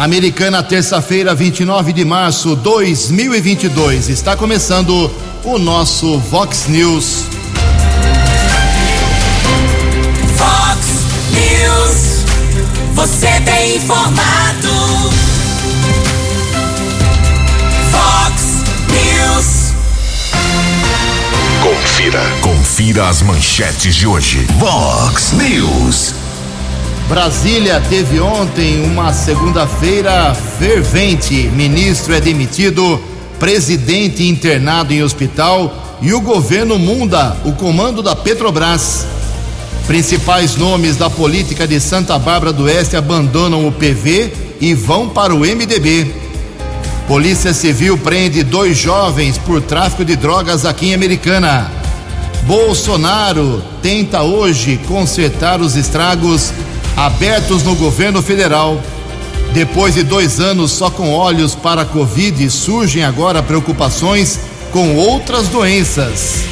Americana, terça-feira, 29 de março 2022. Está começando o nosso Vox News. Vox News. Você tem informado. Vox News. Confira. Confira as manchetes de hoje. Vox News. Brasília teve ontem uma segunda-feira fervente. Ministro é demitido, presidente internado em hospital e o governo muda o comando da Petrobras. Principais nomes da política de Santa Bárbara do Oeste abandonam o PV e vão para o MDB. Polícia Civil prende dois jovens por tráfico de drogas aqui em Americana. Bolsonaro tenta hoje consertar os estragos abertos no governo federal. Depois de dois anos só com olhos para a Covid, surgem agora preocupações com outras doenças.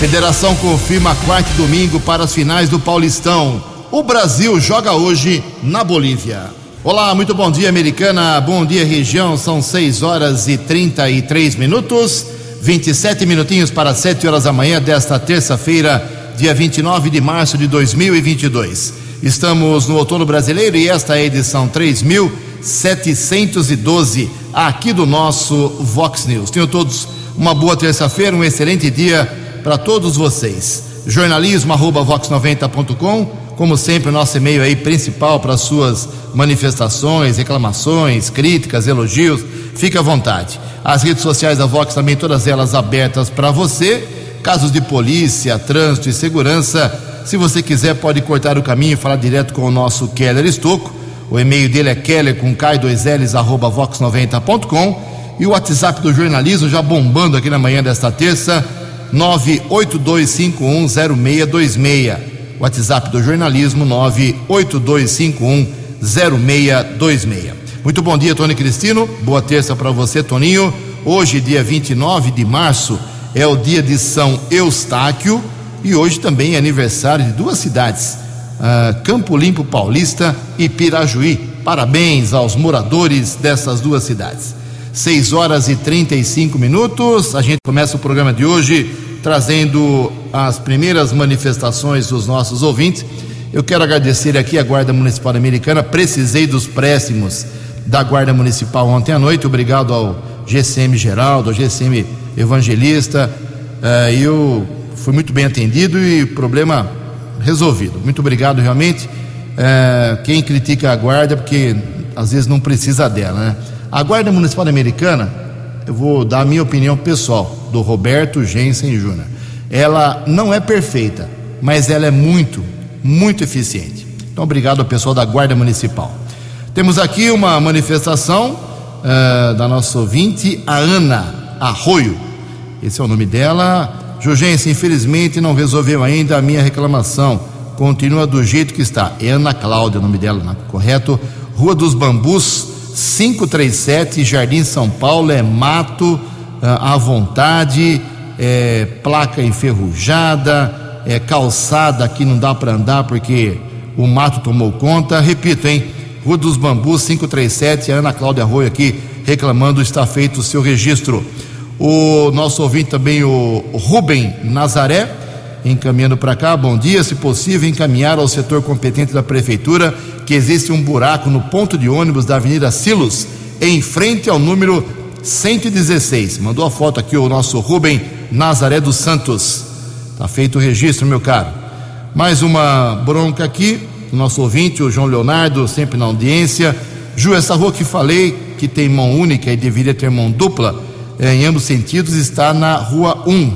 Federação confirma quarto domingo para as finais do Paulistão. O Brasil joga hoje na Bolívia. Olá, muito bom dia, americana. Bom dia, região. São 6 horas e 33 minutos. 27 minutinhos para 7 horas da manhã desta terça-feira, dia 29 de março de 2022. Estamos no outono brasileiro e esta é a edição 3712 aqui do nosso Vox News. Tenham todos uma boa terça-feira, um excelente dia para todos vocês. Jornalismo arroba vox90.com, como sempre, nosso e-mail aí principal para suas manifestações, reclamações, críticas, elogios. Fique à vontade. As redes sociais da Vox também, todas elas abertas para você. Casos de polícia, trânsito e segurança. Se você quiser, pode cortar o caminho e falar direto com o nosso Keller Estocco. O e-mail dele é keller com k2ls arroba vox90.com e o WhatsApp do jornalismo já bombando aqui na manhã desta terça, 982510626. WhatsApp do jornalismo 982510626. Muito bom dia, Tony Cristino. Boa terça para você, Toninho. Hoje, dia 29 de março, é o dia de São Eustáquio e hoje também é aniversário de duas cidades, uh, Campo Limpo Paulista e Pirajuí. Parabéns aos moradores dessas duas cidades. 6 horas e 35 minutos. A gente começa o programa de hoje trazendo as primeiras manifestações dos nossos ouvintes. Eu quero agradecer aqui a Guarda Municipal Americana. Precisei dos préstimos da Guarda Municipal ontem à noite. Obrigado ao GCM Geraldo, ao GCM Evangelista. Uh, eu fui muito bem atendido e problema resolvido. Muito obrigado, realmente. É, quem critica a guarda, porque às vezes não precisa dela, né? A Guarda Municipal Americana, eu vou dar a minha opinião pessoal, do Roberto Jensen Júnior. Ela não é perfeita, mas ela é muito, muito eficiente. Então, obrigado ao pessoal da Guarda Municipal. Temos aqui uma manifestação uh, da nossa ouvinte, a Ana Arroio. Esse é o nome dela. Jurgência, infelizmente não resolveu ainda a minha reclamação. Continua do jeito que está. É Ana Cláudia, o nome dela, não, correto? Rua dos Bambus, 537, Jardim São Paulo, é mato à vontade, é placa enferrujada, é calçada que não dá para andar porque o mato tomou conta. Repito, hein? Rua dos Bambus, 537, a Ana Cláudia Arroio aqui reclamando, está feito o seu registro. O nosso ouvinte também, o Rubem Nazaré, encaminhando para cá. Bom dia, se possível, encaminhar ao setor competente da prefeitura que existe um buraco no ponto de ônibus da Avenida Silos, em frente ao número 116. Mandou a foto aqui o nosso Rubem Nazaré dos Santos. Tá feito o registro, meu caro. Mais uma bronca aqui, o nosso ouvinte, o João Leonardo, sempre na audiência. Ju, essa rua que falei, que tem mão única e deveria ter mão dupla, em ambos sentidos, está na rua 1,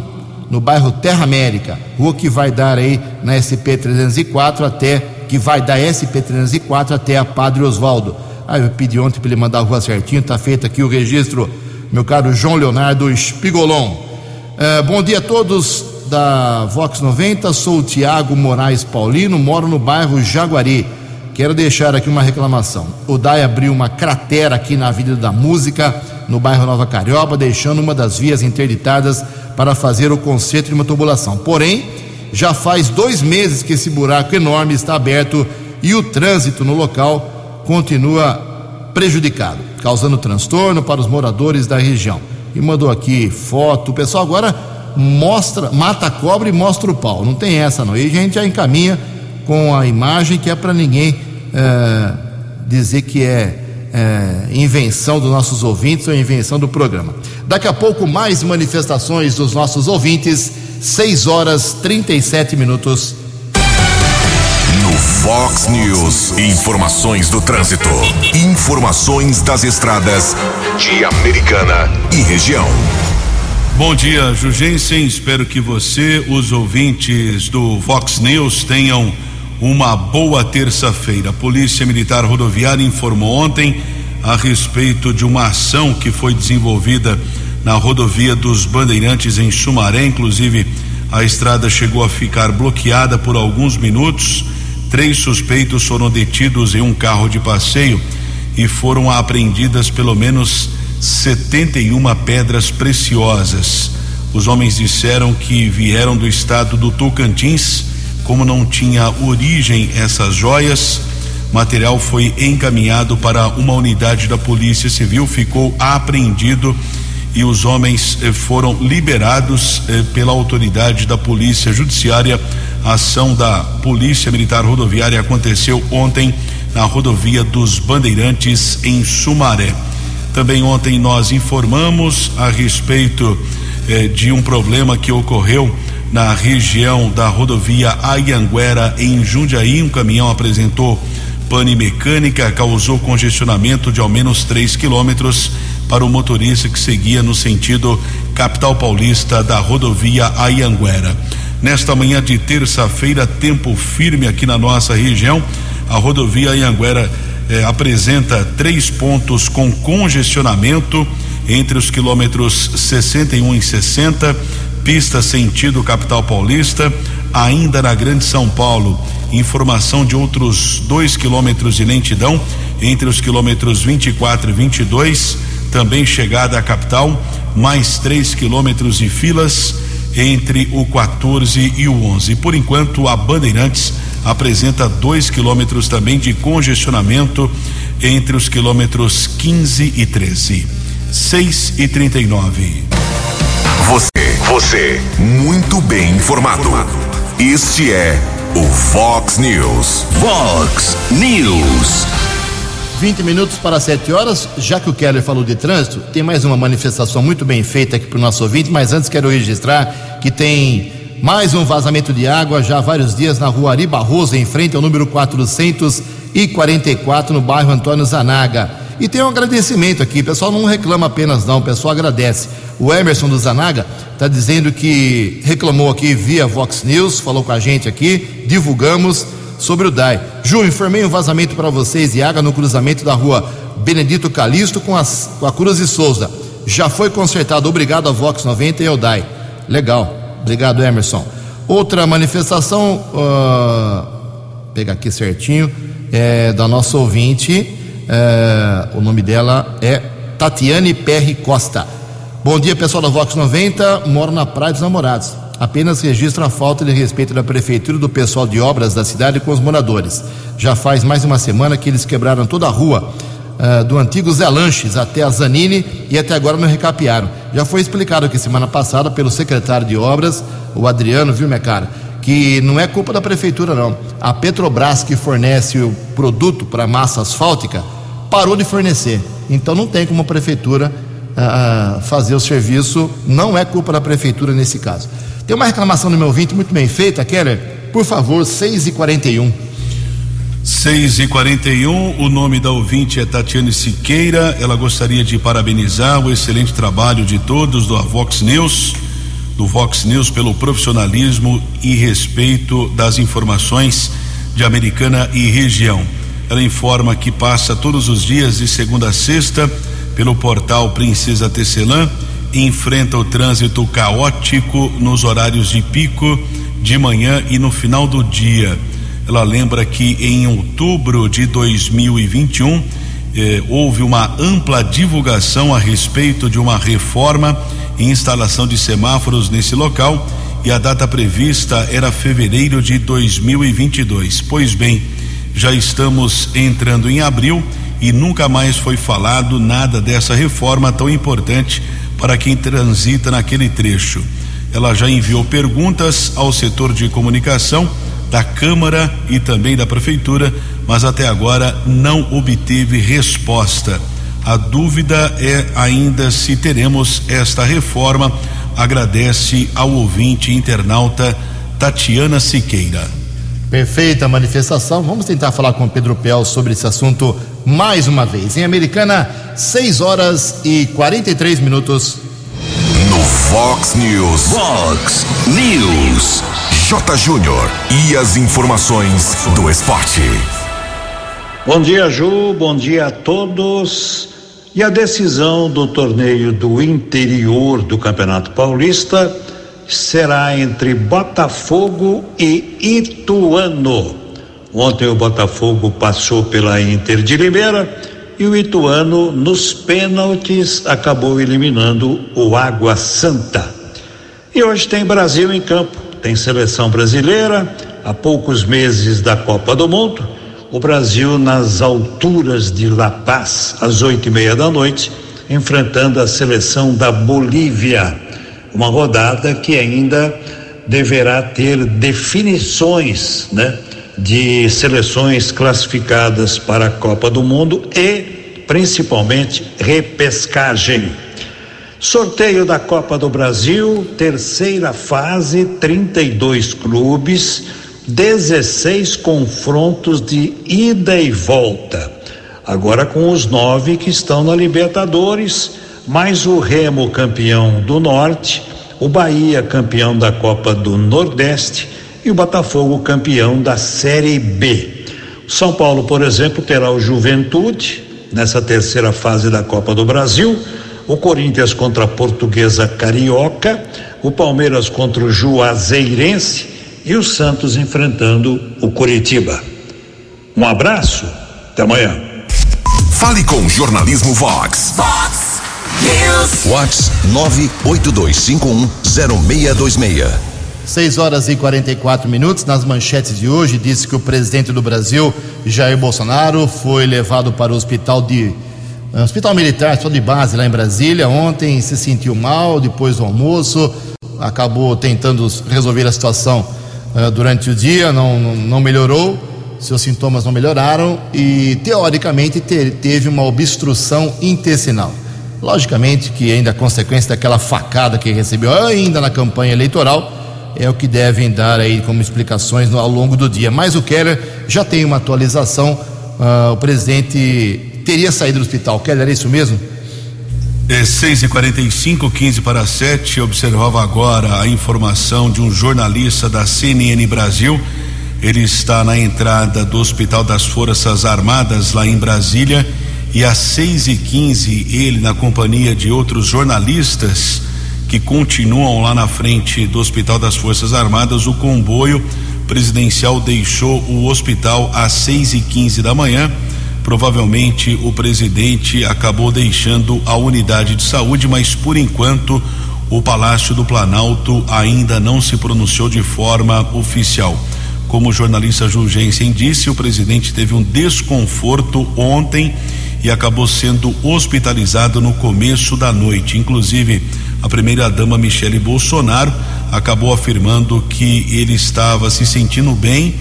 no bairro Terra América. Rua que vai dar aí na SP 304 até, que vai da SP 304 até a Padre Osvaldo. Ah, eu pedi ontem para ele mandar a rua certinho, está feito aqui o registro, meu caro João Leonardo Spigolon. É, bom dia a todos da Vox 90, sou o Tiago Moraes Paulino, moro no bairro Jaguari. Quero deixar aqui uma reclamação. O DAI abriu uma cratera aqui na Avenida da Música, no bairro Nova Carioba, deixando uma das vias interditadas para fazer o conserto de uma tubulação. Porém, já faz dois meses que esse buraco enorme está aberto e o trânsito no local continua prejudicado, causando transtorno para os moradores da região. E mandou aqui foto. O pessoal agora mostra, mata a cobra e mostra o pau. Não tem essa não. E a gente já encaminha com a imagem que é para ninguém é, dizer que é, é, invenção dos nossos ouvintes ou invenção do programa. Daqui a pouco mais manifestações dos nossos ouvintes. 6 horas 37 minutos. No Fox News, informações do trânsito, informações das estradas de Americana e região. Bom dia, Jugensen. Espero que você, os ouvintes do Fox News, tenham uma boa terça-feira. A Polícia Militar Rodoviária informou ontem a respeito de uma ação que foi desenvolvida na rodovia dos Bandeirantes em Sumaré, inclusive a estrada chegou a ficar bloqueada por alguns minutos. Três suspeitos foram detidos em um carro de passeio e foram apreendidas pelo menos 71 pedras preciosas. Os homens disseram que vieram do estado do Tocantins, como não tinha origem essas joias. Material foi encaminhado para uma unidade da Polícia Civil, ficou apreendido e os homens eh, foram liberados eh, pela autoridade da Polícia Judiciária. A ação da Polícia Militar Rodoviária aconteceu ontem na rodovia dos Bandeirantes, em Sumaré. Também ontem nós informamos a respeito eh, de um problema que ocorreu na região da rodovia Ayanguera, em Jundiaí. Um caminhão apresentou pane mecânica, causou congestionamento de ao menos 3 quilômetros para o motorista que seguia no sentido capital paulista da rodovia Ayanguera. Nesta manhã de terça-feira, tempo firme aqui na nossa região. A rodovia Ayanguera eh, apresenta três pontos com congestionamento entre os quilômetros 61 e 60, pista sentido capital paulista, ainda na Grande São Paulo. Informação de outros dois quilômetros de lentidão entre os quilômetros 24 e 22 também chegada à capital, mais 3 quilômetros de filas entre o 14 e o 11. Por enquanto, a Bandeirantes apresenta 2 quilômetros também de congestionamento entre os quilômetros 15 e 13. 6 e 39. Você, muito bem informado. Este é o Fox News. Fox News. 20 minutos para 7 horas, já que o Keller falou de trânsito, tem mais uma manifestação muito bem feita aqui para o nosso ouvinte, mas antes quero registrar que tem mais um vazamento de água já há vários dias na rua Ari Barroso, em frente ao número 444, no bairro Antônio Zanaga. E tem um agradecimento aqui, o pessoal não reclama apenas não, o pessoal agradece. O Emerson do Zanaga está dizendo que reclamou aqui via Vox News, falou com a gente aqui, divulgamos sobre o DAI. Ju, informei um vazamento para vocês e água no cruzamento da rua Benedito Calixto com, as, com a Cruz e Souza. Já foi consertado. Obrigado a Vox 90 e ao DAI. Legal. Obrigado, Emerson. Outra manifestação, uh, pegar aqui certinho, é da nossa ouvinte. É, o nome dela é Tatiane Perry Costa. Bom dia, pessoal da Vox 90. Moro na Praia dos Namorados apenas registra a falta de respeito da prefeitura e do pessoal de obras da cidade com os moradores. Já faz mais de uma semana que eles quebraram toda a rua uh, do antigo Zé Lanches até a Zanini e até agora não recapearam. Já foi explicado aqui semana passada pelo secretário de obras, o Adriano, viu, minha cara? Que não é culpa da prefeitura, não. A Petrobras, que fornece o produto para massa asfáltica, parou de fornecer. Então não tem como a prefeitura uh, fazer o serviço, não é culpa da prefeitura nesse caso. Tem uma reclamação do meu ouvinte muito bem feita, Keller. Por favor, 6 e 41 6 e 41 o nome da ouvinte é Tatiane Siqueira. Ela gostaria de parabenizar o excelente trabalho de todos do Vox News, do Vox News pelo profissionalismo e respeito das informações de Americana e região. Ela informa que passa todos os dias de segunda a sexta pelo portal Princesa Tecelã enfrenta o trânsito caótico nos horários de pico, de manhã e no final do dia. Ela lembra que em outubro de 2021 eh, houve uma ampla divulgação a respeito de uma reforma e instalação de semáforos nesse local e a data prevista era fevereiro de 2022. Pois bem, já estamos entrando em abril e nunca mais foi falado nada dessa reforma tão importante para quem transita naquele trecho. Ela já enviou perguntas ao setor de comunicação da Câmara e também da Prefeitura, mas até agora não obteve resposta. A dúvida é ainda se teremos esta reforma. Agradece ao ouvinte internauta Tatiana Siqueira. Perfeita manifestação. Vamos tentar falar com Pedro Pel sobre esse assunto mais uma vez. Em Americana, 6 horas e 43 minutos. No Fox News. Fox News. J. Júnior. E as informações do esporte. Bom dia, Ju. Bom dia a todos. E a decisão do torneio do interior do Campeonato Paulista será entre Botafogo e Ituano. Ontem o Botafogo passou pela Inter de Limeira e o Ituano, nos pênaltis, acabou eliminando o Água Santa. E hoje tem Brasil em campo, tem seleção brasileira, há poucos meses da Copa do Mundo. O Brasil nas alturas de La Paz, às oito e meia da noite, enfrentando a seleção da Bolívia. Uma rodada que ainda deverá ter definições, né? de seleções classificadas para a Copa do Mundo e, principalmente, repescagem. Sorteio da Copa do Brasil, terceira fase, 32 clubes, 16 confrontos de ida e volta. Agora com os nove que estão na Libertadores, mais o Remo campeão do Norte, o Bahia campeão da Copa do Nordeste e o Botafogo campeão da Série B. São Paulo, por exemplo, terá o Juventude nessa terceira fase da Copa do Brasil, o Corinthians contra a Portuguesa Carioca, o Palmeiras contra o Juazeirense e o Santos enfrentando o Curitiba. Um abraço, até amanhã. Fale com o Jornalismo Vox. Fox Vox 982510626. 6 horas e 44 minutos. Nas manchetes de hoje, disse que o presidente do Brasil, Jair Bolsonaro, foi levado para o hospital de. eh, Hospital Militar, hospital de base lá em Brasília. Ontem se sentiu mal, depois do almoço, acabou tentando resolver a situação eh, durante o dia, não, não, não melhorou, seus sintomas não melhoraram e, teoricamente, te- teve uma obstrução intestinal. Logicamente que ainda a consequência daquela facada que recebeu ainda na campanha eleitoral é o que devem dar aí como explicações ao longo do dia. Mas o Keller já tem uma atualização. ah, o presidente teria saído do hospital. Keller, é isso mesmo? É 6 e 45 15 para 7. Observava agora a informação de um jornalista da CNN Brasil. Ele está na entrada do Hospital das Forças Armadas, lá em Brasília. E às 6 e 15 ele, na companhia de outros jornalistas que continuam lá na frente do Hospital das Forças Armadas, o comboio presidencial deixou o hospital às 6 e 15 da manhã. Provavelmente o presidente acabou deixando a unidade de saúde, mas por enquanto o Palácio do Planalto ainda não se pronunciou de forma oficial. Como o jornalista Julgensen disse, o presidente teve um desconforto ontem e acabou sendo hospitalizado no começo da noite. Inclusive, a primeira-dama Michele Bolsonaro acabou afirmando que ele estava se sentindo bem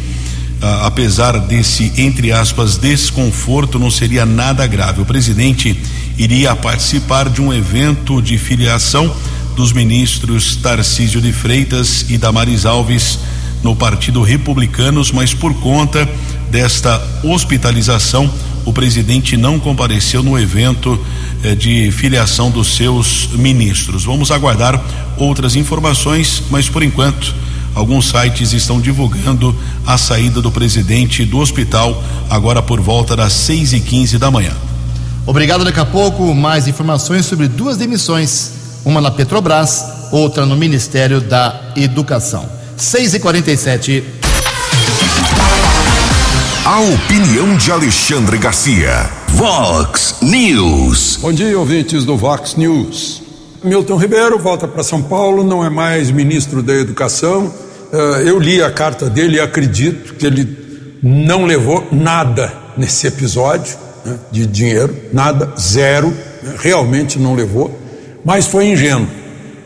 ah, apesar desse, entre aspas, desconforto, não seria nada grave. O presidente iria participar de um evento de filiação dos ministros Tarcísio de Freitas e Damares Alves no Partido Republicanos, mas por conta desta hospitalização, o presidente não compareceu no evento eh, de filiação dos seus ministros. Vamos aguardar outras informações, mas por enquanto Alguns sites estão divulgando a saída do presidente do hospital agora por volta das 6 e 15 da manhã. Obrigado. Daqui a pouco, mais informações sobre duas demissões: uma na Petrobras, outra no Ministério da Educação. 6 e 47 A opinião de Alexandre Garcia. Vox News. Bom dia, ouvintes do Vox News. Milton Ribeiro volta para São Paulo, não é mais ministro da Educação. Eh, Eu li a carta dele e acredito que ele não levou nada nesse episódio. né, de dinheiro, nada, zero, né, realmente não levou, mas foi ingênuo.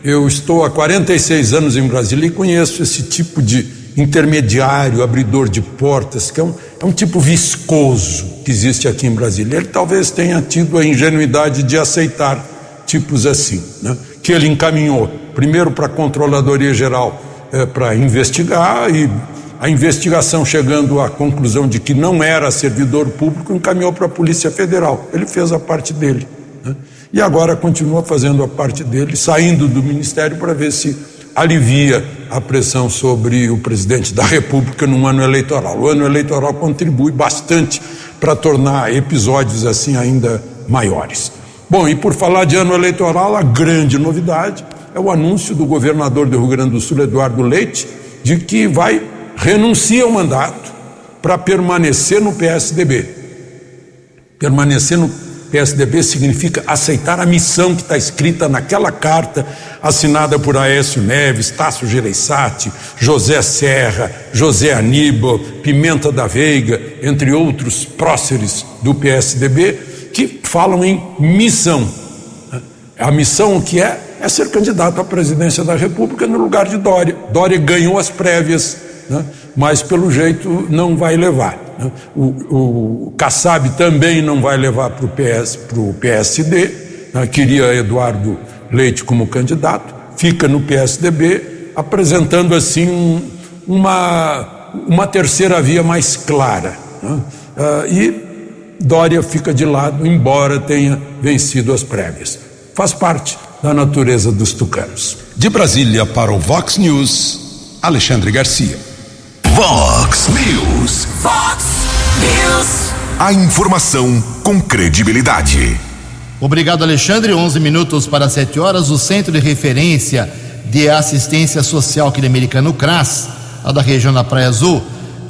Eu estou há 46 anos em Brasília e conheço esse tipo de intermediário, abridor de portas, que é um, é um tipo viscoso que existe aqui em Brasília. Ele talvez tenha tido a ingenuidade de aceitar tipos assim, né? que ele encaminhou primeiro para a Controladoria Geral é, para investigar e a investigação chegando à conclusão de que não era servidor público encaminhou para a Polícia Federal. Ele fez a parte dele. Né? E agora continua fazendo a parte dele, saindo do Ministério para ver se alivia a pressão sobre o presidente da República num ano eleitoral. O ano eleitoral contribui bastante para tornar episódios assim ainda maiores. Bom, e por falar de ano eleitoral, a grande novidade é o anúncio do governador do Rio Grande do Sul, Eduardo Leite, de que vai renunciar ao mandato para permanecer no PSDB. Permanecer no PSDB significa aceitar a missão que está escrita naquela carta assinada por Aécio Neves, Tasso Gereissati, José Serra, José Aníbal, Pimenta da Veiga, entre outros próceres do PSDB, que falam em missão. A missão que é é ser candidato à presidência da República no lugar de Dória. Dória ganhou as prévias, né? Mas pelo jeito não vai levar. Né? O, o Kassab também não vai levar para o PS, PSD, né? queria Eduardo Leite como candidato, fica no PSDB, apresentando assim um, uma, uma terceira via mais clara. Né? Uh, e Dória fica de lado, embora tenha vencido as prévias. Faz parte da natureza dos tucanos. De Brasília para o Vox News, Alexandre Garcia. Vox News. Vox News. A informação com credibilidade. Obrigado, Alexandre. 11 minutos para 7 horas. O Centro de Referência de Assistência Social aqui de Americano CRAS, lá da região da Praia Azul,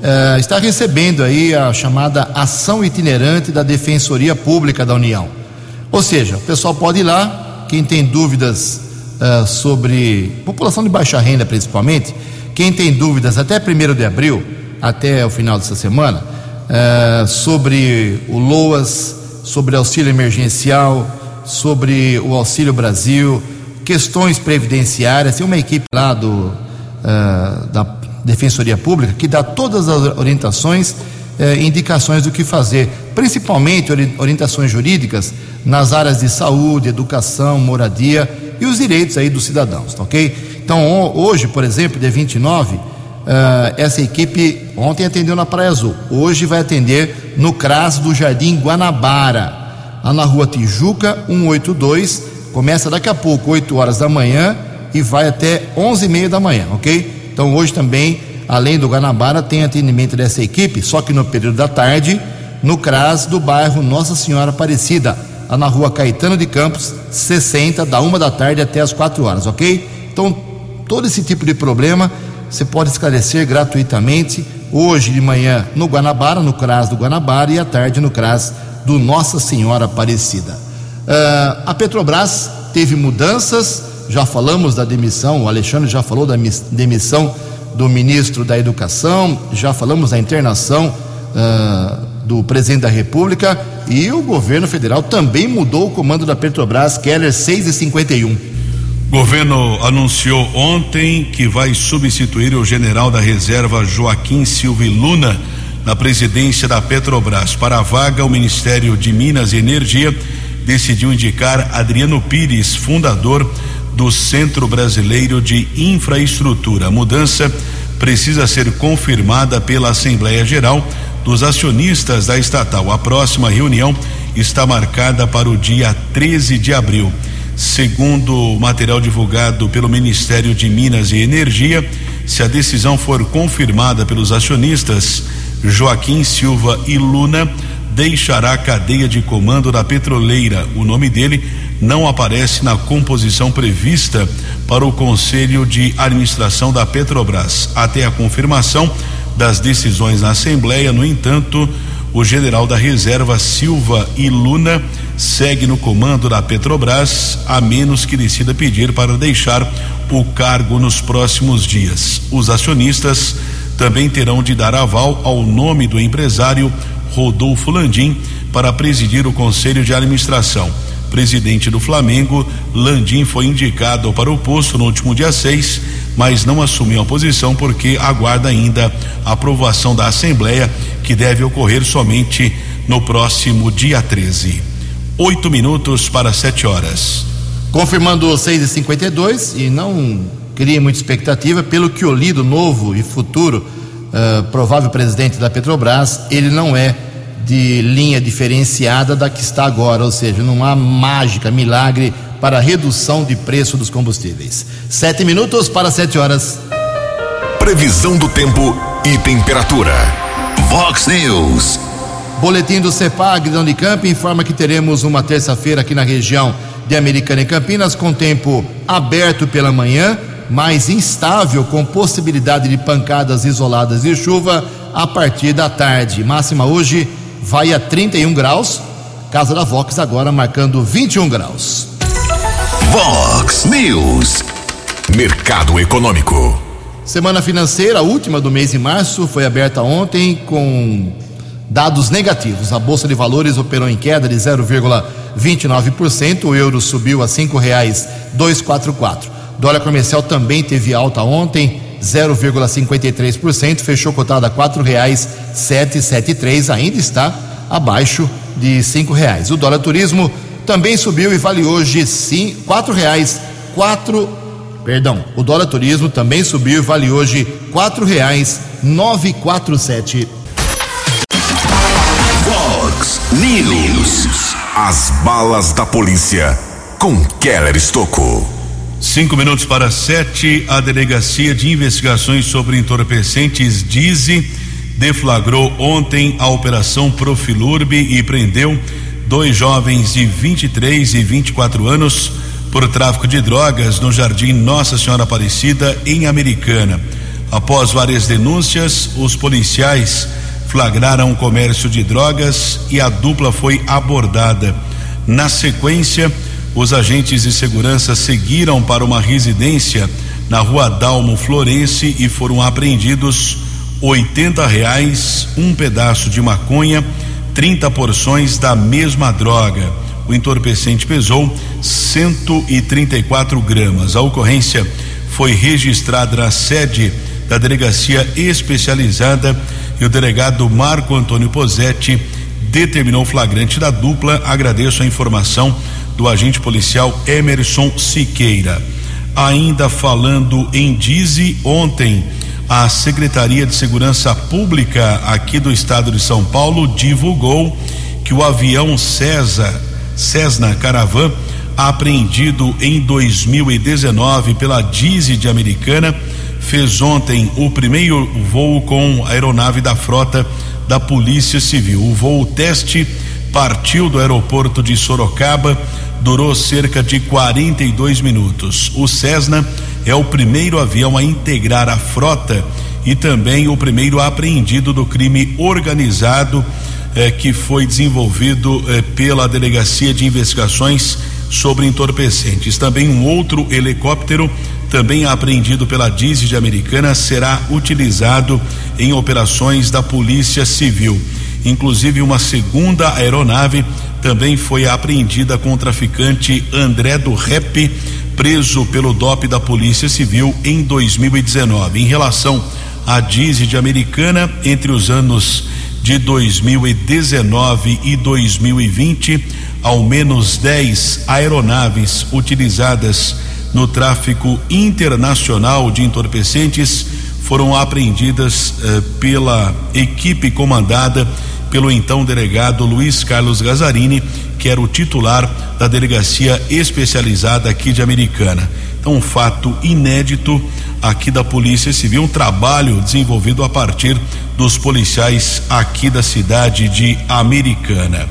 eh, está recebendo aí a chamada Ação Itinerante da Defensoria Pública da União. Ou seja, o pessoal pode ir lá, quem tem dúvidas uh, sobre população de baixa renda, principalmente, quem tem dúvidas até 1 de abril, até o final dessa semana, uh, sobre o LOAS, sobre auxílio emergencial, sobre o Auxílio Brasil, questões previdenciárias, tem uma equipe lá do, uh, da Defensoria Pública que dá todas as orientações e indicações do que fazer, principalmente orientações jurídicas nas áreas de saúde, educação, moradia e os direitos aí dos cidadãos, tá ok? Então, hoje, por exemplo, dia 29, uh, essa equipe ontem atendeu na Praia Azul, hoje vai atender no CRAS do Jardim Guanabara, lá na rua Tijuca 182, começa daqui a pouco, 8 horas da manhã e vai até 11 e meia da manhã, ok? Então, hoje também, além do Guanabara, tem atendimento dessa equipe, só que no período da tarde, no CRAS do bairro Nossa Senhora Aparecida lá na rua Caetano de Campos, 60, da uma da tarde até as 4 horas, ok? Então, todo esse tipo de problema você pode esclarecer gratuitamente hoje de manhã no Guanabara, no CRAS do Guanabara, e à tarde no CRAS do Nossa Senhora Aparecida. Uh, a Petrobras teve mudanças, já falamos da demissão, o Alexandre já falou da demissão do ministro da Educação, já falamos da internação. Uh, do presidente da República e o governo federal também mudou o comando da Petrobras, Keller 6 e 51. O governo anunciou ontem que vai substituir o general da reserva Joaquim Silva Luna na presidência da Petrobras. Para a vaga, o Ministério de Minas e Energia decidiu indicar Adriano Pires, fundador do Centro Brasileiro de Infraestrutura. A mudança precisa ser confirmada pela Assembleia Geral dos acionistas da estatal. A próxima reunião está marcada para o dia 13 de abril. Segundo o material divulgado pelo Ministério de Minas e Energia, se a decisão for confirmada pelos acionistas, Joaquim Silva e Luna deixará a cadeia de comando da petroleira. O nome dele não aparece na composição prevista para o Conselho de Administração da Petrobras. Até a confirmação, das decisões na Assembleia. No entanto, o general da reserva Silva e Luna segue no comando da Petrobras, a menos que decida pedir para deixar o cargo nos próximos dias. Os acionistas também terão de dar aval ao nome do empresário Rodolfo Landim para presidir o conselho de administração. Presidente do Flamengo, Landim foi indicado para o posto no último dia 6, mas não assumiu a posição porque aguarda ainda a aprovação da Assembleia, que deve ocorrer somente no próximo dia 13. Oito minutos para sete horas. Confirmando 6 e 52 e não cria muita expectativa, pelo que eu li do novo e futuro uh, provável presidente da Petrobras, ele não é de linha diferenciada da que está agora, ou seja, não há mágica, milagre para a redução de preço dos combustíveis. Sete minutos para sete horas. Previsão do tempo e temperatura. Vox News. Boletim do CEPAG da Unicamp informa que teremos uma terça-feira aqui na região de Americana e Campinas com tempo aberto pela manhã, mais instável com possibilidade de pancadas isoladas de chuva a partir da tarde. Máxima hoje vai a 31 graus. Casa da Vox agora marcando 21 graus. Vox News. Mercado Econômico. Semana financeira, a última do mês de março, foi aberta ontem com dados negativos. A Bolsa de Valores operou em queda de 0,29%, o euro subiu a cinco reais 244. Dólar comercial também teve alta ontem, 0,53%, fechou cotado a quatro reais 773, ainda está abaixo de cinco reais. O dólar turismo também subiu e vale hoje sim quatro reais quatro perdão o dólar turismo também subiu e vale hoje quatro reais nove quatro sete. Fox News. As balas da polícia com Keller Estocou Cinco minutos para sete, a Delegacia de Investigações sobre Entorpecentes Dize deflagrou ontem a Operação Profilurbe e prendeu dois jovens de 23 e 24 anos por tráfico de drogas no Jardim Nossa Senhora Aparecida, em Americana. Após várias denúncias, os policiais flagraram o comércio de drogas e a dupla foi abordada. Na sequência, os agentes de segurança seguiram para uma residência na rua Dalmo Florense e foram apreendidos oitenta reais, um pedaço de maconha, 30 porções da mesma droga. O entorpecente pesou 134 gramas. A ocorrência foi registrada na sede da delegacia especializada e o delegado Marco Antônio Posetti determinou o flagrante da dupla. Agradeço a informação do agente policial Emerson Siqueira. Ainda falando em Dize, ontem a Secretaria de Segurança Pública aqui do estado de São Paulo divulgou que o avião César, Cessna Caravan, apreendido em 2019 pela Dize de Americana, fez ontem o primeiro voo com a aeronave da frota da Polícia Civil. O voo teste partiu do aeroporto de Sorocaba, durou cerca de 42 minutos. O Cessna é o primeiro avião a integrar a frota e também o primeiro apreendido do crime organizado eh, que foi desenvolvido eh, pela Delegacia de Investigações sobre Entorpecentes. Também um outro helicóptero, também apreendido pela Diz de Americana, será utilizado em operações da Polícia Civil. Inclusive, uma segunda aeronave também foi apreendida com o traficante André do Rep, preso pelo DOP da Polícia Civil em 2019. Em relação à Dize de Americana, entre os anos de 2019 e 2020, ao menos 10 aeronaves utilizadas no tráfico internacional de entorpecentes foram apreendidas eh, pela equipe comandada pelo então delegado Luiz Carlos Gazarini, que era o titular da delegacia especializada aqui de Americana. Então, um fato inédito aqui da Polícia Civil, um trabalho desenvolvido a partir dos policiais aqui da cidade de Americana.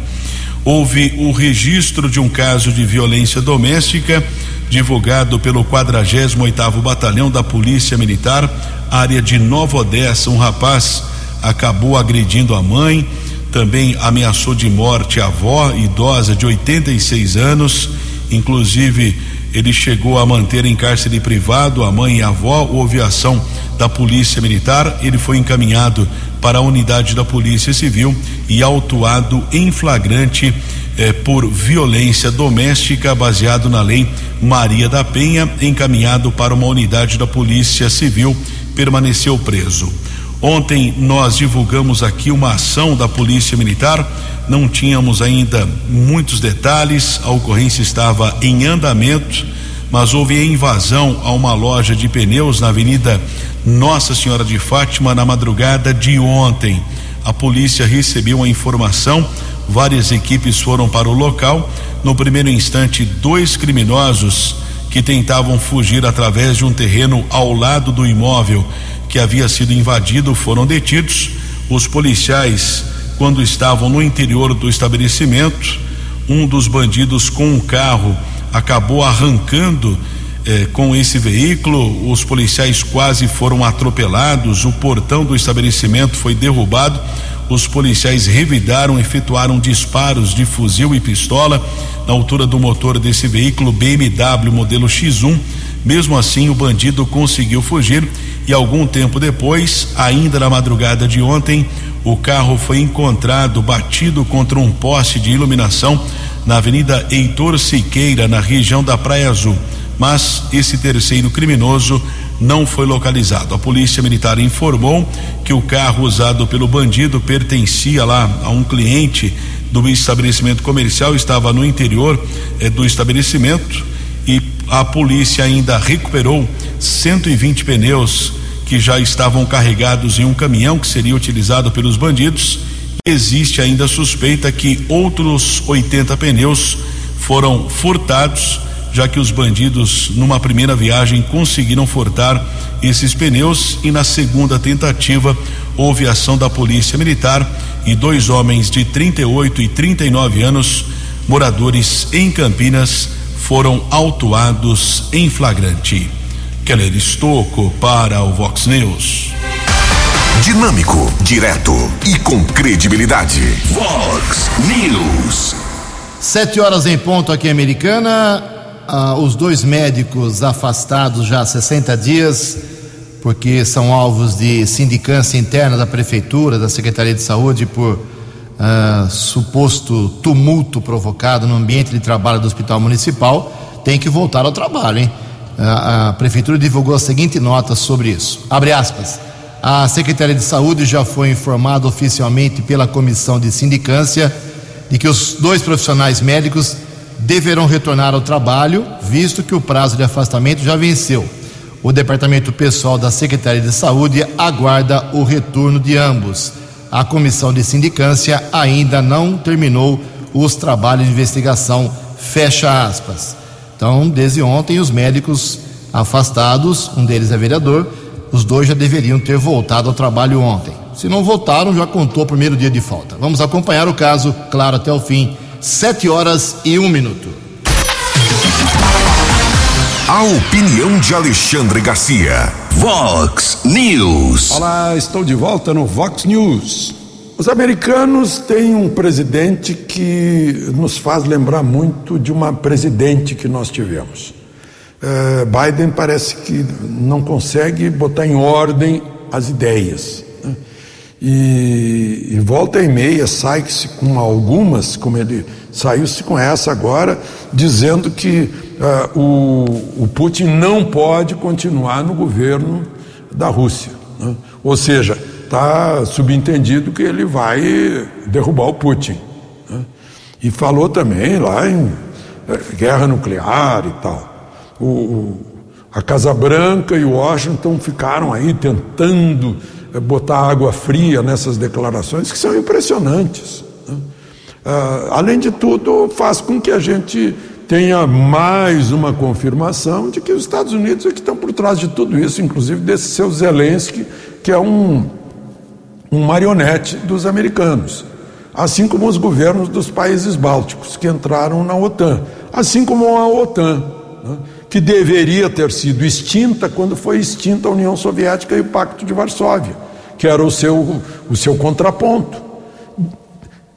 Houve o registro de um caso de violência doméstica divulgado pelo 48º Batalhão da Polícia Militar, área de Nova Odessa. Um rapaz acabou agredindo a mãe, também ameaçou de morte a avó idosa de 86 anos, inclusive ele chegou a manter em cárcere privado a mãe e a avó, houve ação da polícia militar, ele foi encaminhado para a unidade da Polícia Civil e autuado em flagrante eh, por violência doméstica baseado na lei Maria da Penha, encaminhado para uma unidade da Polícia Civil, permaneceu preso. Ontem nós divulgamos aqui uma ação da Polícia Militar, não tínhamos ainda muitos detalhes, a ocorrência estava em andamento, mas houve invasão a uma loja de pneus na Avenida Nossa Senhora de Fátima na madrugada de ontem. A polícia recebeu a informação, várias equipes foram para o local. No primeiro instante, dois criminosos que tentavam fugir através de um terreno ao lado do imóvel que havia sido invadido foram detidos. Os policiais, quando estavam no interior do estabelecimento, um dos bandidos com um carro acabou arrancando eh, com esse veículo. Os policiais quase foram atropelados. O portão do estabelecimento foi derrubado. Os policiais revidaram, efetuaram disparos de fuzil e pistola na altura do motor desse veículo BMW modelo X1. Mesmo assim, o bandido conseguiu fugir e algum tempo depois, ainda na madrugada de ontem, o carro foi encontrado batido contra um poste de iluminação na Avenida Heitor Siqueira, na região da Praia Azul. Mas esse terceiro criminoso não foi localizado. A Polícia Militar informou que o carro usado pelo bandido pertencia lá a um cliente do estabelecimento comercial, estava no interior eh, do estabelecimento e a polícia ainda recuperou 120 pneus que já estavam carregados em um caminhão que seria utilizado pelos bandidos. Existe ainda suspeita que outros 80 pneus foram furtados, já que os bandidos, numa primeira viagem, conseguiram furtar esses pneus e na segunda tentativa houve ação da Polícia Militar e dois homens de 38 e 39 anos, moradores em Campinas, foram autuados em flagrante. Keller Estocco para o Vox News. Dinâmico, direto e com credibilidade. Vox News. Sete horas em ponto aqui em Americana. Ah, os dois médicos afastados já há 60 dias, porque são alvos de sindicância interna da Prefeitura, da Secretaria de Saúde, por ah, suposto tumulto provocado no ambiente de trabalho do Hospital Municipal, têm que voltar ao trabalho, hein? a, a prefeitura divulgou a seguinte nota sobre isso. Abre aspas. A Secretaria de Saúde já foi informada oficialmente pela comissão de sindicância de que os dois profissionais médicos deverão retornar ao trabalho, visto que o prazo de afastamento já venceu. O departamento pessoal da Secretaria de Saúde aguarda o retorno de ambos. A comissão de sindicância ainda não terminou os trabalhos de investigação. Fecha aspas. Então, desde ontem, os médicos afastados, um deles é vereador, os dois já deveriam ter voltado ao trabalho ontem. Se não voltaram, já contou o primeiro dia de falta. Vamos acompanhar o caso, claro, até o fim. Sete horas e um minuto. A opinião de Alexandre Garcia. Vox News. Olá, estou de volta no Vox News. Os americanos têm um presidente que nos faz lembrar muito de uma presidente que nós tivemos. Uh, Biden parece que não consegue botar em ordem as ideias. E, e, volta e meia sai-se com algumas, como ele saiu-se com essa agora, dizendo que uh, o, o Putin não pode continuar no governo da Rússia. Né? Ou seja, está subentendido que ele vai derrubar o Putin. Né? E falou também lá em é, guerra nuclear e tal. O, o, a Casa Branca e Washington ficaram aí tentando botar água fria nessas declarações que são impressionantes. Né? Ah, além de tudo, faz com que a gente tenha mais uma confirmação de que os Estados Unidos é que estão por trás de tudo isso, inclusive desse seu Zelensky, que é um um marionete dos americanos, assim como os governos dos países bálticos que entraram na OTAN, assim como a OTAN, né, que deveria ter sido extinta quando foi extinta a União Soviética e o Pacto de Varsóvia, que era o seu, o seu contraponto.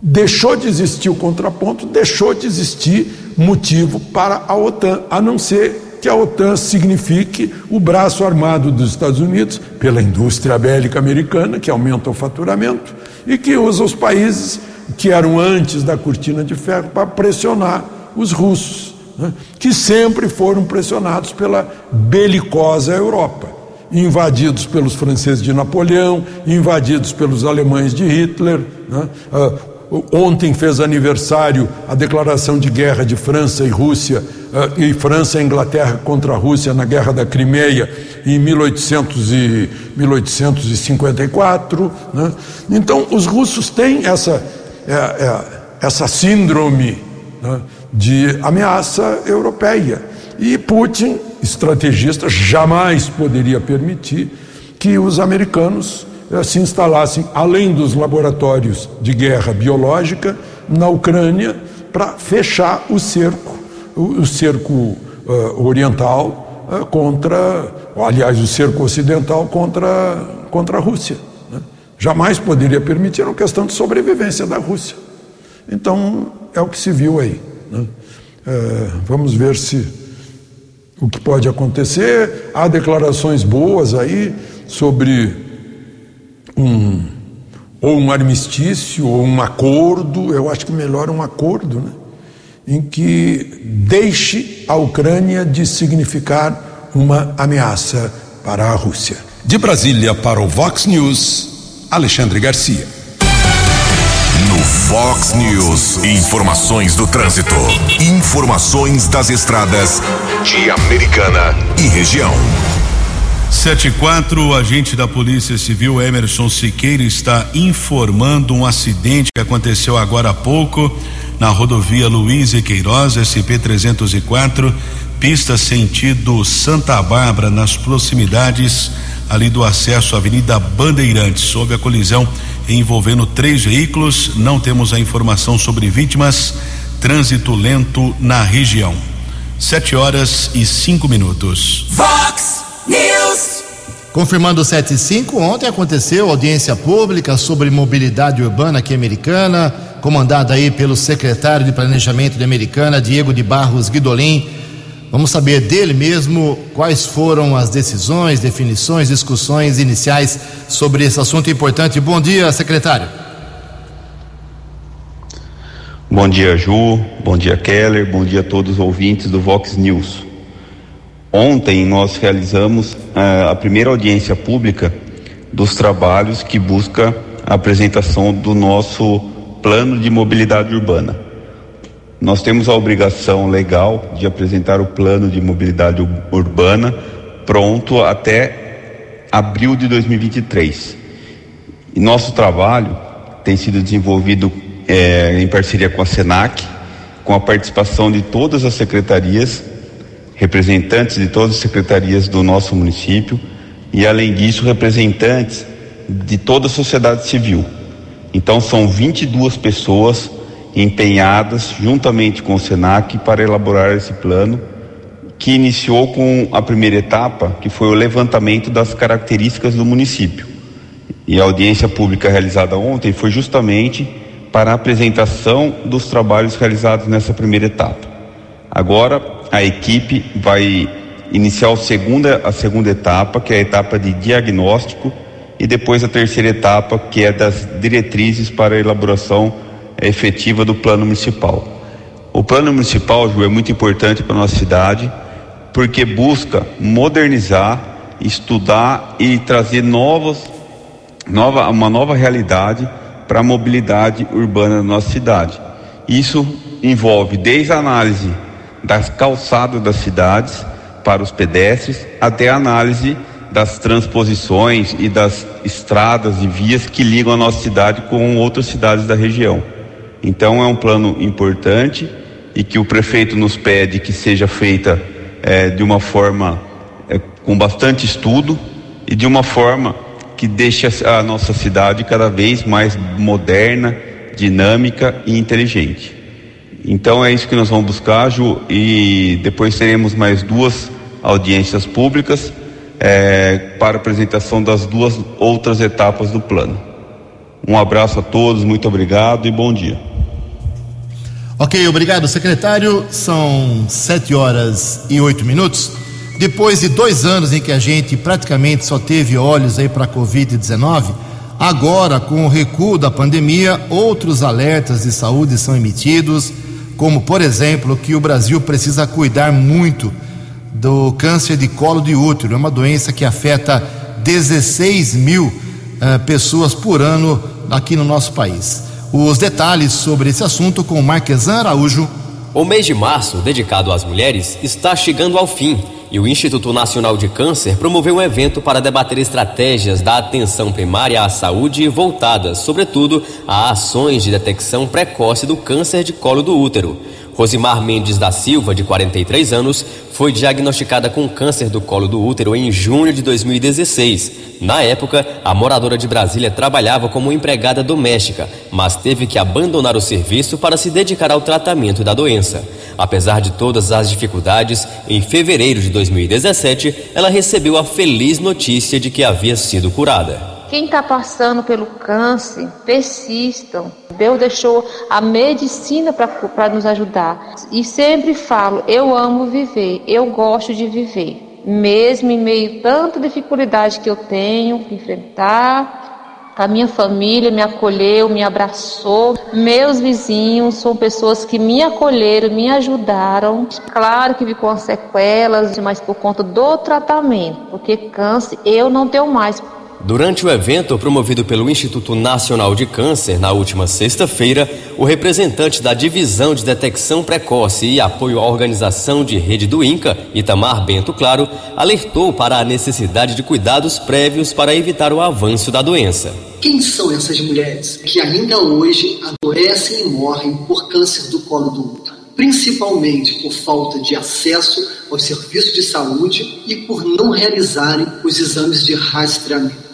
Deixou de existir o contraponto, deixou de existir motivo para a OTAN, a não ser que a OTAN signifique o braço armado dos Estados Unidos pela indústria bélica americana, que aumenta o faturamento, e que usa os países que eram antes da cortina de ferro para pressionar os russos, né, que sempre foram pressionados pela belicosa Europa, invadidos pelos franceses de Napoleão, invadidos pelos alemães de Hitler. Né, uh, Ontem fez aniversário a declaração de guerra de França e Rússia, uh, e França e Inglaterra contra a Rússia na Guerra da Crimeia em 1800 e, 1854. Né? Então, os russos têm essa, é, é, essa síndrome né, de ameaça europeia. E Putin, estrategista, jamais poderia permitir que os americanos eh, se instalassem, além dos laboratórios de guerra biológica, na Ucrânia, para fechar o cerco, o, cerco uh, oriental uh, contra, aliás, o cerco ocidental contra, contra a Rússia. Né? Jamais poderia permitir, é uma questão de sobrevivência da Rússia. Então, é o que se viu aí. Né? vamos ver se o que pode acontecer. Há declarações boas aí sobre um ou um armistício ou um acordo, eu acho que melhor um acordo, né? em que deixe a Ucrânia de significar uma ameaça para a Rússia. De Brasília para o Vox News, Alexandre Garcia. Vox News, informações do trânsito, informações das estradas de Americana e região. 74, o agente da Polícia Civil Emerson Siqueira está informando um acidente que aconteceu agora há pouco na rodovia Luiz e Queiroz, SP 304, pista sentido Santa Bárbara, nas proximidades ali do acesso à Avenida Bandeirantes. Houve a colisão envolvendo três veículos, não temos a informação sobre vítimas, trânsito lento na região. Sete horas e cinco minutos. Vox News. Confirmando 7 e 5, ontem aconteceu audiência pública sobre mobilidade urbana aqui americana, comandada aí pelo secretário de Planejamento de Americana, Diego de Barros Guidolin. Vamos saber dele mesmo quais foram as decisões, definições, discussões iniciais sobre esse assunto importante. Bom dia, secretário. Bom dia, Ju. Bom dia, Keller. Bom dia a todos os ouvintes do Vox News. Ontem nós realizamos uh, a primeira audiência pública dos trabalhos que busca a apresentação do nosso plano de mobilidade urbana. Nós temos a obrigação legal de apresentar o plano de mobilidade urbana pronto até abril de 2023. E nosso trabalho tem sido desenvolvido eh, em parceria com a SENAC, com a participação de todas as secretarias representantes de todas as secretarias do nosso município e, além disso, representantes de toda a sociedade civil. Então, são 22 pessoas empenhadas, juntamente com o SENAC, para elaborar esse plano, que iniciou com a primeira etapa, que foi o levantamento das características do município. E a audiência pública realizada ontem foi justamente para a apresentação dos trabalhos realizados nessa primeira etapa. Agora, a equipe vai iniciar a segunda, a segunda etapa, que é a etapa de diagnóstico, e depois a terceira etapa, que é das diretrizes para a elaboração efetiva do plano municipal. O plano municipal, Ju, é muito importante para a nossa cidade, porque busca modernizar, estudar e trazer novos, nova, uma nova realidade para a mobilidade urbana da nossa cidade. Isso envolve desde a análise das calçadas das cidades para os pedestres, até a análise das transposições e das estradas e vias que ligam a nossa cidade com outras cidades da região. Então é um plano importante e que o prefeito nos pede que seja feita é, de uma forma é, com bastante estudo e de uma forma que deixe a, nossa cidade cada vez mais moderna, dinâmica e inteligente. Então é isso que nós vamos buscar, Ju, e depois teremos mais duas audiências públicas é, para apresentação das duas outras etapas do plano. Um abraço a todos, muito obrigado e bom dia. Ok, obrigado, secretário. São sete horas e oito minutos. Depois de dois anos em que a gente praticamente só teve olhos aí para a Covid-19, agora, com o recuo da pandemia, outros alertas de saúde são emitidos, como, por exemplo, que o Brasil precisa cuidar muito do câncer de colo de útero. É uma doença que afeta 16 mil uh, pessoas por ano aqui no nosso país. Os detalhes sobre esse assunto com Marquesan Araújo. O mês de março, dedicado às mulheres, está chegando ao fim e o Instituto Nacional de Câncer promoveu um evento para debater estratégias da atenção primária à saúde voltadas, sobretudo, a ações de detecção precoce do câncer de colo do útero. Rosimar Mendes da Silva, de 43 anos, foi diagnosticada com câncer do colo do útero em junho de 2016. Na época, a moradora de Brasília trabalhava como empregada doméstica, mas teve que abandonar o serviço para se dedicar ao tratamento da doença. Apesar de todas as dificuldades, em fevereiro de 2017, ela recebeu a feliz notícia de que havia sido curada. Quem está passando pelo câncer, persistam. Deus deixou a medicina para nos ajudar. E sempre falo: eu amo viver, eu gosto de viver. Mesmo em meio a tanta dificuldade que eu tenho que enfrentar, a minha família me acolheu, me abraçou. Meus vizinhos são pessoas que me acolheram, me ajudaram. Claro que vi com sequelas, mas por conta do tratamento, porque câncer eu não tenho mais. Durante o evento promovido pelo Instituto Nacional de Câncer, na última sexta-feira, o representante da Divisão de Detecção Precoce e Apoio à Organização de Rede do INCA, Itamar Bento Claro, alertou para a necessidade de cuidados prévios para evitar o avanço da doença. Quem são essas mulheres que ainda hoje adoecem e morrem por câncer do colo do útero? Principalmente por falta de acesso aos serviços de saúde e por não realizarem os exames de rastreamento.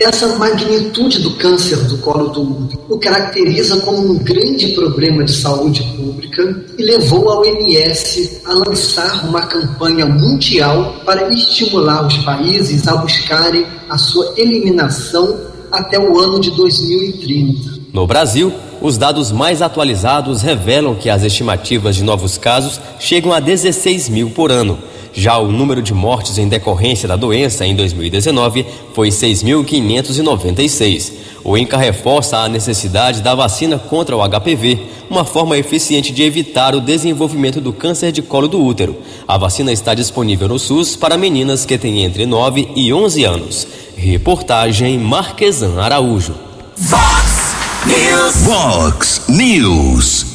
Essa magnitude do câncer do colo do útero o caracteriza como um grande problema de saúde pública e levou a OMS a lançar uma campanha mundial para estimular os países a buscarem a sua eliminação até o ano de 2030. No Brasil, os dados mais atualizados revelam que as estimativas de novos casos chegam a 16 mil por ano. Já o número de mortes em decorrência da doença em 2019 foi 6.596. O INCA reforça a necessidade da vacina contra o HPV, uma forma eficiente de evitar o desenvolvimento do câncer de colo do útero. A vacina está disponível no SUS para meninas que têm entre 9 e 11 anos. Reportagem Marquesan Araújo. Fox News. Fox News.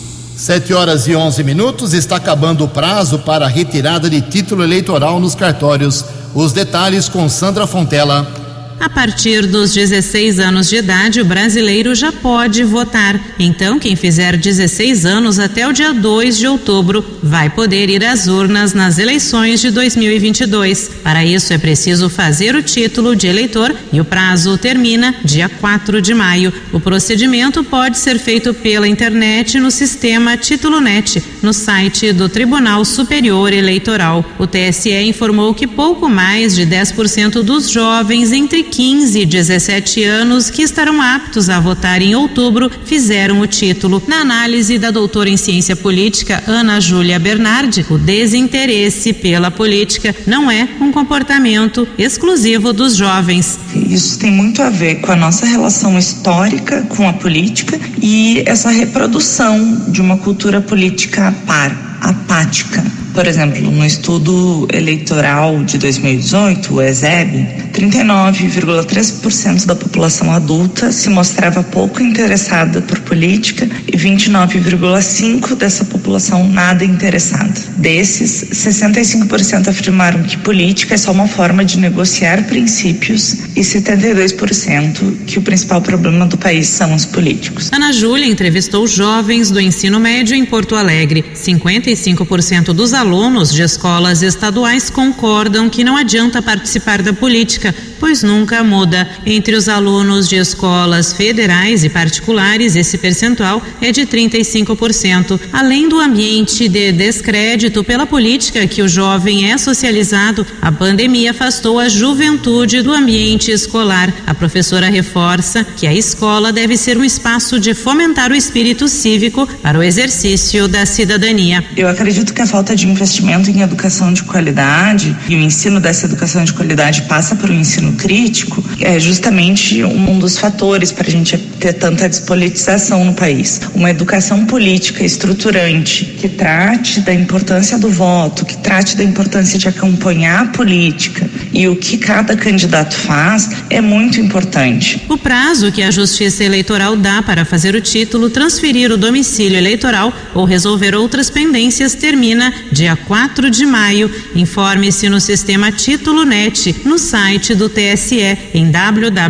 Sete horas e onze minutos, está acabando o prazo para a retirada de título eleitoral nos cartórios. Os detalhes com Sandra Fontela. A partir dos 16 anos de idade, o brasileiro já pode votar. Então, quem fizer 16 anos até o dia 2 de outubro vai poder ir às urnas nas eleições de 2022. Para isso, é preciso fazer o título de eleitor e o prazo termina dia 4 de maio. O procedimento pode ser feito pela internet no sistema Título Net, no site do Tribunal Superior Eleitoral. O TSE informou que pouco mais de 10% dos jovens entre 15 e 17 anos que estarão aptos a votar em outubro fizeram o título. Na análise da doutora em ciência política Ana Júlia Bernardi, o desinteresse pela política não é um comportamento exclusivo dos jovens. Isso tem muito a ver com a nossa relação histórica com a política e essa reprodução de uma cultura política par, apática por exemplo, no estudo eleitoral de 2018, o ESEB, 39,3% da população adulta se mostrava pouco interessada por política e 29,5% dessa população nada interessada. Desses, 65% afirmaram que política é só uma forma de negociar princípios e 72% que o principal problema do país são os políticos. Ana Júlia entrevistou jovens do ensino médio em Porto Alegre. 55% dos alunos de escolas estaduais concordam que não adianta participar da política pois nunca muda. Entre os alunos de escolas federais e particulares, esse percentual é de 35%. Além do ambiente de descrédito pela política que o jovem é socializado, a pandemia afastou a juventude do ambiente escolar. A professora reforça que a escola deve ser um espaço de fomentar o espírito cívico para o exercício da cidadania. Eu acredito que a falta de investimento em educação de qualidade e o ensino dessa educação de qualidade passa por um ensino crítico é justamente um dos fatores para a gente ter tanta despolitização no país. Uma educação política estruturante que trate da importância do voto, que trate da importância de acompanhar a política e o que cada candidato faz é muito importante. O prazo que a Justiça Eleitoral dá para fazer o título, transferir o domicílio eleitoral ou resolver outras pendências termina dia 4 de maio. Informe-se no sistema Título Net no site do TSE em www.tse.jus.br.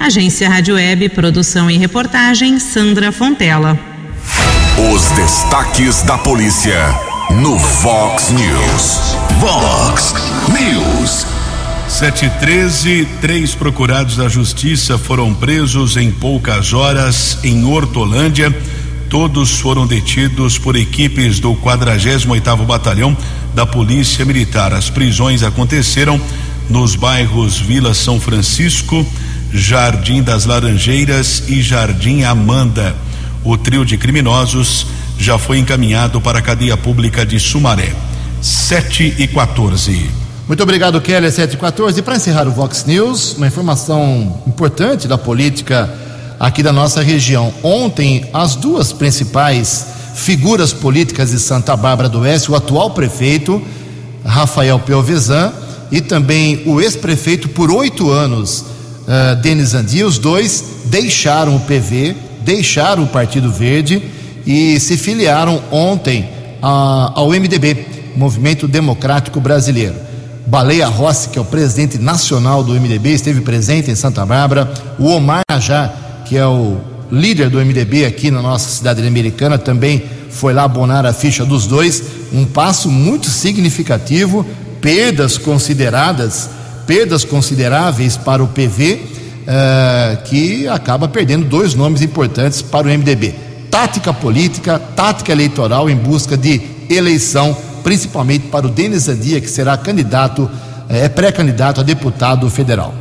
Agência Rádio Web, produção e reportagem Sandra Fontela. Os destaques da polícia no Vox News. Vox News. 713, três procurados da justiça foram presos em poucas horas em Hortolândia. Todos foram detidos por equipes do 48º Batalhão da Polícia Militar. As prisões aconteceram nos bairros Vila São Francisco, Jardim das Laranjeiras e Jardim Amanda. O trio de criminosos já foi encaminhado para a cadeia pública de Sumaré. 7 e 14. Muito obrigado, Kelly. 7 e 14. Para encerrar o Vox News, uma informação importante da política aqui da nossa região. Ontem, as duas principais figuras políticas de Santa Bárbara do Oeste, o atual prefeito, Rafael Pelvezan, e também o ex-prefeito por oito anos, uh, Denis Andi, os dois deixaram o PV, deixaram o Partido Verde e se filiaram ontem a, ao MDB, Movimento Democrático Brasileiro. Baleia Rossi, que é o presidente nacional do MDB, esteve presente em Santa Bárbara. O Omar Najá, que é o líder do MDB aqui na nossa cidade americana, também foi lá abonar a ficha dos dois. Um passo muito significativo, perdas consideradas, perdas consideráveis para o PV, uh, eh, que acaba perdendo dois nomes importantes para o MDB tática política, tática eleitoral em busca de eleição, principalmente para o Denis Andia, que será candidato, é pré-candidato a deputado federal.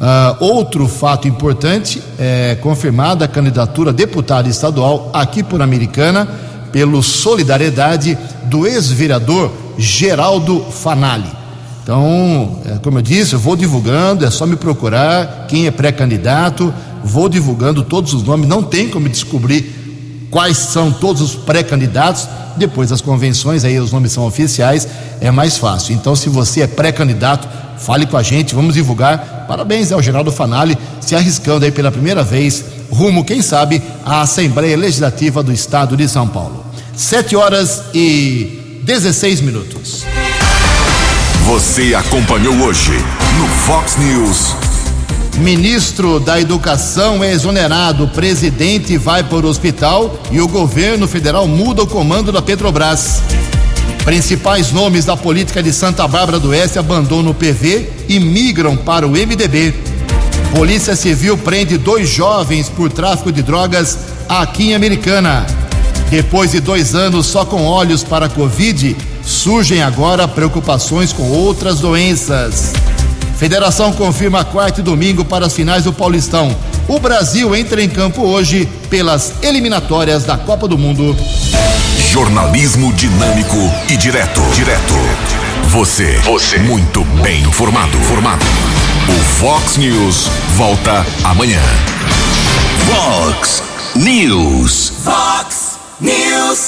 Uh, outro fato importante é confirmada a candidatura a deputado estadual aqui por Americana pelo Solidariedade do ex-vereador Geraldo Fanali. Então, é, como eu disse, eu vou divulgando, é só me procurar quem é pré-candidato, vou divulgando todos os nomes, não tem como descobrir quais são todos os pré-candidatos. Depois das convenções, aí os nomes são oficiais, é mais fácil. Então, se você é pré-candidato, fale com a gente, vamos divulgar. Parabéns ao Geraldo Fanali, se arriscando aí pela primeira vez, rumo, quem sabe, à Assembleia Legislativa do Estado de São Paulo. Sete horas e 16 minutos. Você acompanhou hoje no Fox News. Ministro da Educação é exonerado, presidente vai para o hospital e o governo federal muda o comando da Petrobras. Principais nomes da política de Santa Bárbara do Oeste abandonam o PV e migram para o MDB. Polícia Civil prende dois jovens por tráfico de drogas aqui em Americana. Depois de dois anos só com olhos para a Covid, surgem agora preocupações com outras doenças. Federação confirma quarto e domingo para as finais do Paulistão. O Brasil entra em campo hoje pelas eliminatórias da Copa do Mundo. Jornalismo dinâmico e direto. Direto. Você. Você. Muito bem informado. Formado. O Fox News volta amanhã. Fox News. Fox News.